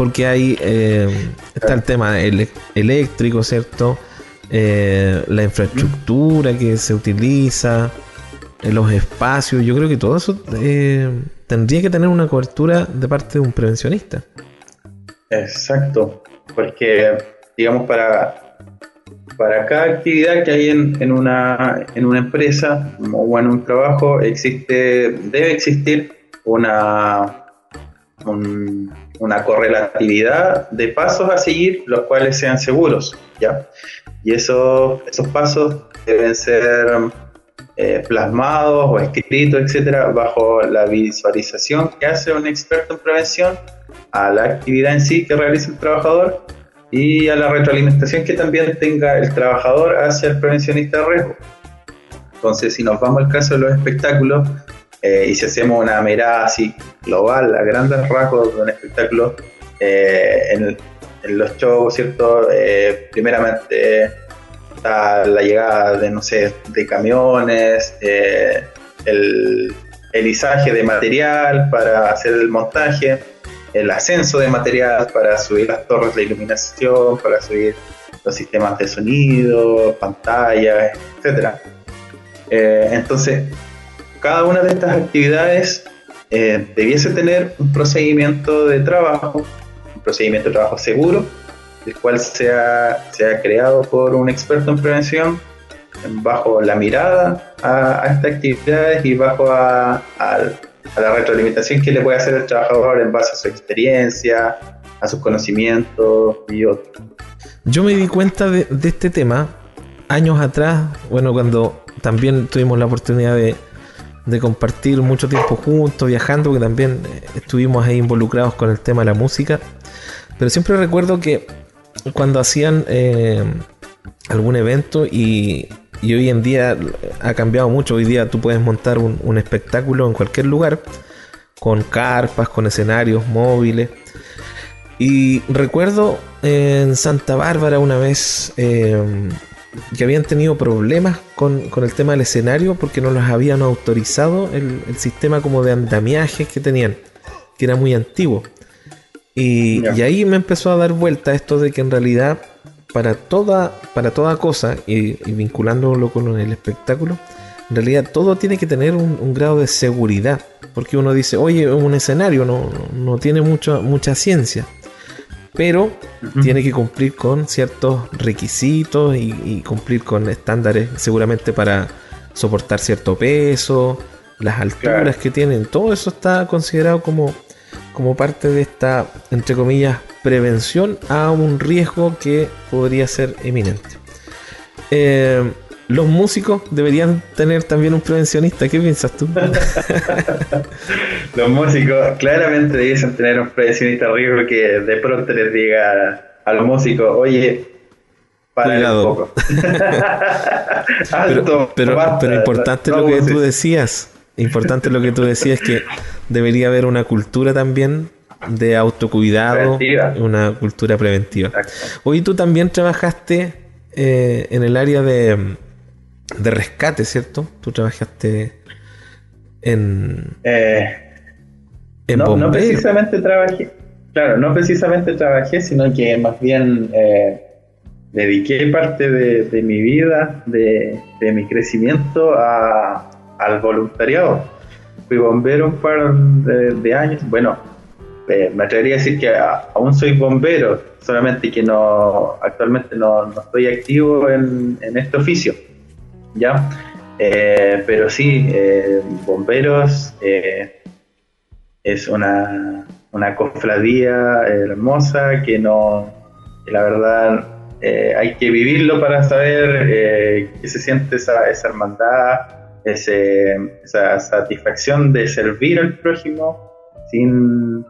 porque hay eh, está el tema eléctrico, ¿cierto? Eh, la infraestructura que se utiliza, los espacios, yo creo que todo eso tendría que tener una cobertura de parte de un prevencionista. Exacto, porque digamos para, para cada actividad que hay en, una, en una empresa o en un trabajo existe, debe existir una, una correlatividad de pasos a seguir, los cuales sean seguros, ¿ya? Y esos, esos pasos deben ser eh, plasmados o escritos, etcétera, bajo la visualización que hace un experto en prevención a la actividad en sí que realiza el trabajador y a la retroalimentación que también tenga el trabajador hacia el prevencionista de riesgo. Entonces, si nos vamos al caso de los espectáculos, eh, y si hacemos una mirada así global, a grandes rasgos de un espectáculo, eh, en, los shows, ¿cierto? Eh, primeramente está la llegada de, no sé, de camiones, el, el izaje de material para hacer el montaje, el ascenso de material para subir las torres de iluminación, para subir los sistemas de sonido, pantallas, etcétera. entonces, cada una de estas actividades eh, debiese tener un procedimiento de trabajo, un procedimiento de trabajo seguro el cual se ha, creado por un experto en prevención bajo la mirada a, estas actividades y bajo a, la retroalimentación que le puede hacer el trabajador en base a su experiencia, a sus conocimientos y otros. Yo me di cuenta de, este tema años atrás, bueno, cuando también tuvimos la oportunidad de, compartir mucho tiempo juntos, viajando, que también estuvimos ahí involucrados con el tema de la música. Pero siempre recuerdo que cuando hacían eh, algún evento y, hoy en día ha cambiado mucho, hoy día tú puedes montar un, espectáculo en cualquier lugar, con carpas, con escenarios móviles. Y recuerdo en Santa Bárbara una vez eh, que habían tenido problemas con, el tema del escenario porque no los habían autorizado el, sistema como de andamiajes que tenían, que era muy antiguo. Y, ahí me empezó a dar vuelta esto de que en realidad para toda, para toda cosa, y, vinculándolo con el espectáculo, en realidad todo tiene que tener un, grado de seguridad. Porque uno dice, oye, un escenario no, no tiene mucho, mucha ciencia pero tiene que cumplir con ciertos requisitos y, cumplir con estándares seguramente para soportar cierto peso, las alturas que tienen, todo eso está considerado como, como parte de esta, entre comillas, prevención a un riesgo que podría ser eminente. Eh, los músicos deberían tener también un prevencionista. ¿Qué piensas tú? [laughs] los músicos claramente debiesen tener un prevencionista riesgo que de pronto les diga a los músicos, oye, para un poco. [laughs] pero, pero, importante lo que tú decías. Importante lo que tú decías que debería haber una cultura también de autocuidado, una cultura preventiva. Hoy tú también trabajaste eh, en el área de de rescate, ¿cierto? Tú trabajaste en. Eh, en no, no, precisamente trabajé. Claro, no precisamente trabajé, sino que más bien eh, dediqué parte de, mi vida, de, mi crecimiento al voluntariado. Fui bombero un par de, años. Bueno, eh, me atrevería a decir que aún soy bombero, solamente que no actualmente no, estoy activo en, en este oficio ¿ya? Eh, pero sí, eh, Bomberos es una, una cofradía hermosa que no, la verdad hay que vivirlo para saber qué se siente esa, esa hermandad, esa satisfacción de servir al prójimo sin,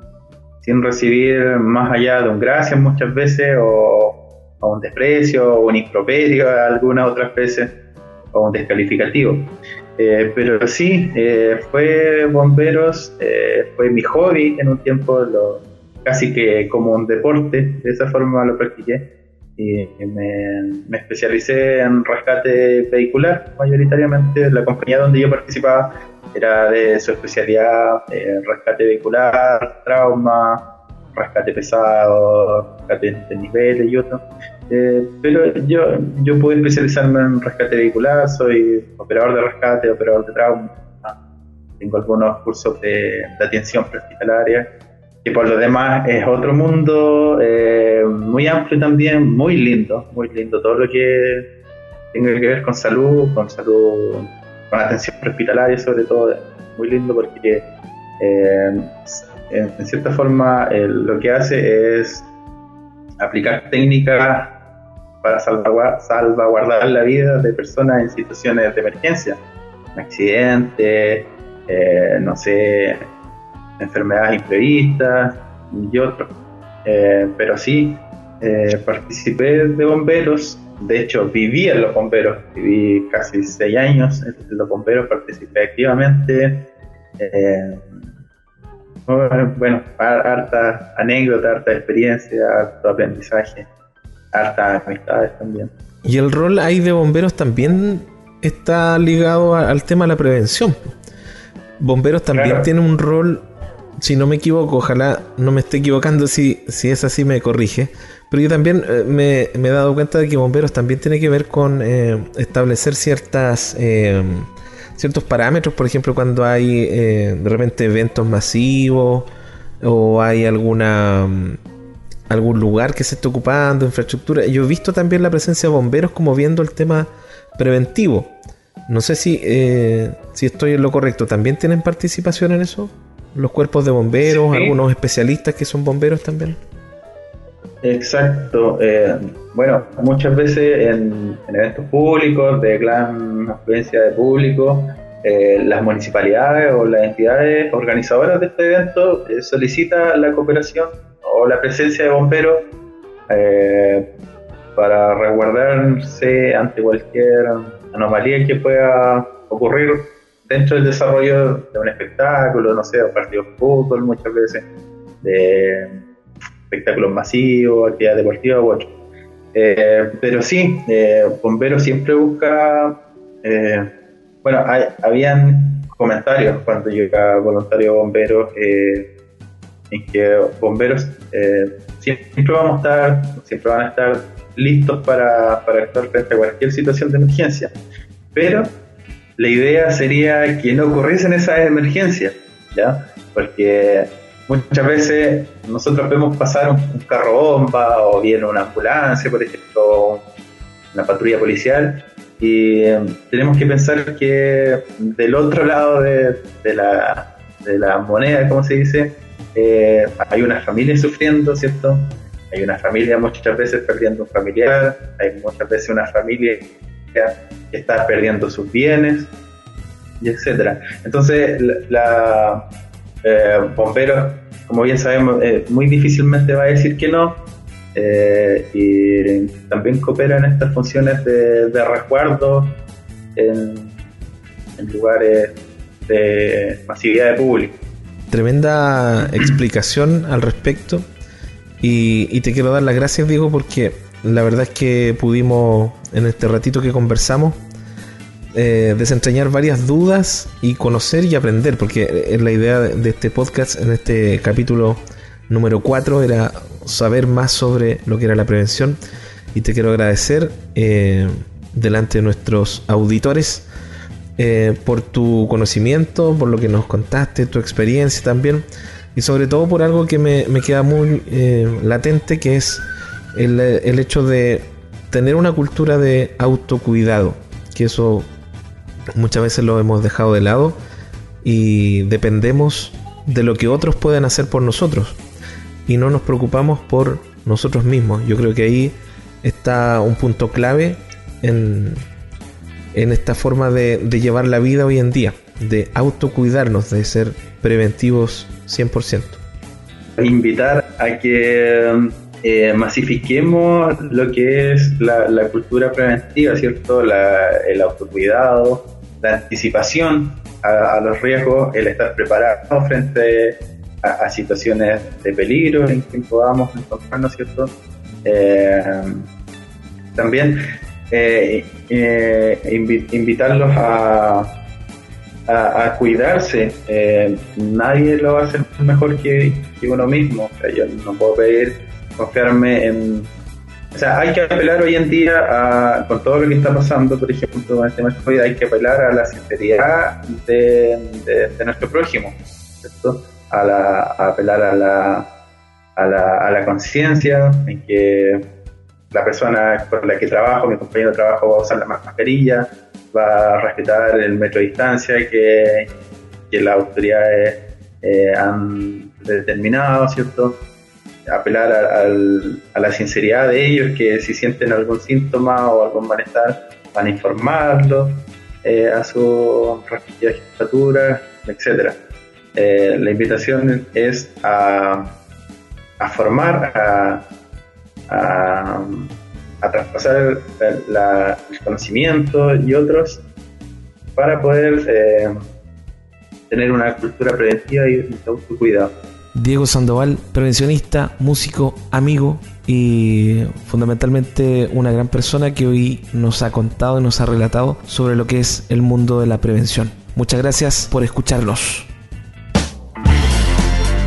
sin recibir más allá de un gracias muchas veces o, un desprecio o un improperio algunas otras veces o un descalificativo. Eh, pero sí, eh, fue bomberos, eh, fue mi hobby en un tiempo, casi que como un deporte, de esa forma lo practiqué. Y me, especialicé en rescate vehicular, mayoritariamente. La compañía donde yo participaba era de su especialidad, rescate vehicular, trauma, rescate pesado, rescate de niveles y otro. Eh, pero yo, yo pude especializarme en rescate vehicular, soy operador de rescate, operador de trauma. Tengo algunos cursos de, atención prehospitalaria, que por lo demás es otro mundo eh, muy amplio también, muy lindo, muy lindo. Todo lo que tenga que ver con salud, con salud, con atención prehospitalaria sobre todo, muy lindo porque eh, en, cierta forma lo que hace es aplicar técnicas para salvaguardar, la vida de personas en situaciones de emergencia, accidentes, eh, no sé, enfermedades imprevistas y otros. Eh, pero sí, eh, participé de bomberos, de hecho viví en los bomberos, viví casi seis años en los bomberos, participé activamente. bueno, harta anécdota, harta experiencia, harto aprendizaje hartas amistades también. Y el rol ahí de bomberos también está ligado al tema de la prevención. Bomberos también tiene un rol, si no me equivoco, ojalá no me esté equivocando, si, si es así me corrige. Pero yo también eh, me, he dado cuenta de que bomberos también tiene que ver con eh, establecer ciertas eh, ciertos parámetros, por ejemplo, cuando hay de repente eventos masivos o hay alguna algún lugar que se esté ocupando, infraestructura. Yo he visto también la presencia de bomberos como viendo el tema preventivo. No sé si, eh, si estoy en lo correcto. ¿También tienen participación en eso? Los cuerpos de bomberos, algunos especialistas que son bomberos también. Exacto. Eh, bueno, muchas veces en, eventos públicos de gran afluencia de público, eh, las municipalidades o las entidades organizadoras de este evento eh, solicitan la cooperación o la presencia de bomberos para resguardarse ante cualquier anomalía que pueda ocurrir dentro del desarrollo de un espectáculo, no sé, un partido de fútbol muchas veces, de espectáculos masivos, actividades deportivas u otro. Eh, pero sí, eh, Bomberos siempre busca, eh, bueno, habían comentarios cuando yo era voluntario bombero en que bomberos siempre vamos a estar, siempre van a estar listos para, para actuar frente a cualquier situación de emergencia. Pero la idea sería que no ocurriesen esas emergencias, ¿ya? Porque muchas veces nosotros vemos pasar un, carro bomba o bien una ambulancia, por ejemplo, una patrulla policial, y em, tenemos que pensar que del otro lado de, la, de la moneda, como se dice, eh, hay una familia sufriendo, ¿cierto? Hay una familia muchas veces perdiendo un familiar, hay muchas veces una familia que está perdiendo sus bienes, y etcétera. Entonces, la, eh, bomberos, como bien sabemos, eh, muy difícilmente va a decir que no. Eh, y también coopera en estas funciones de, resguardo en, lugares de masividad de público. Tremenda explicación al respecto. Y, y, te quiero dar las gracias, Diego, porque la verdad es que pudimos, en este ratito que conversamos, eh, desentrañar varias dudas y conocer y aprender, porque es la idea de este podcast, en este capítulo número 4, era saber más sobre lo que era la prevención. Y te quiero agradecer eh, delante de nuestros auditores eh, por tu conocimiento, por lo que nos contaste, tu experiencia también, y sobre todo por algo que me, queda muy latente, que es el, hecho de tener una cultura de autocuidado, que eso muchas veces lo hemos dejado de lado y dependemos de lo que otros pueden hacer por nosotros y no nos preocupamos por nosotros mismos. Yo creo que ahí está un punto clave en, en esta forma de, llevar la vida hoy en día, de autocuidarnos, de ser preventivos 100%. Invitar a que eh, masifiquemos lo que es la, cultura preventiva, ¿cierto? el autocuidado, la anticipación a, los riesgos, el estar preparado frente a, situaciones de peligro en que podamos encontrarnos, ¿cierto? Eh, también eh, invitarlos a, a, cuidarse. nadie lo va a hacer mejor que, uno mismo. yo no puedo pedir confiarme en... O sea, hay que apelar hoy en día a, con todo lo que está pasando, por ejemplo, con el tema de COVID, hay que apelar a la sinceridad de, de, nuestro prójimo, ¿cierto? A, la, a apelar a la, a la, a la conciencia en que la persona con la que trabajo, mi compañero de trabajo, va a usar la mascarilla, va a respetar el metro de distancia que, que las autoridades eh, han determinado, ¿cierto? Apelar a, la sinceridad de ellos, que si sienten algún síntoma o algún malestar, van a informarlo eh, a su respectiva jefatura, etc. Eh, la invitación es a, formar, a, a, traspasar el conocimiento y otros para poder eh, tener una cultura preventiva y de autocuidado. Diego Sandoval, prevencionista, músico, amigo y fundamentalmente una gran persona que hoy nos ha contado y nos ha relatado sobre lo que es el mundo de la prevención. Muchas gracias por escucharnos.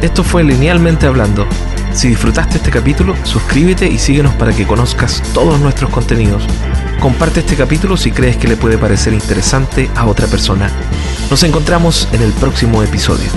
Esto fue Linealmente Hablando. Si disfrutaste este capítulo, suscríbete y síguenos para que conozcas todos nuestros contenidos. Comparte este capítulo si crees que le puede parecer interesante a otra persona. Nos encontramos en el próximo episodio.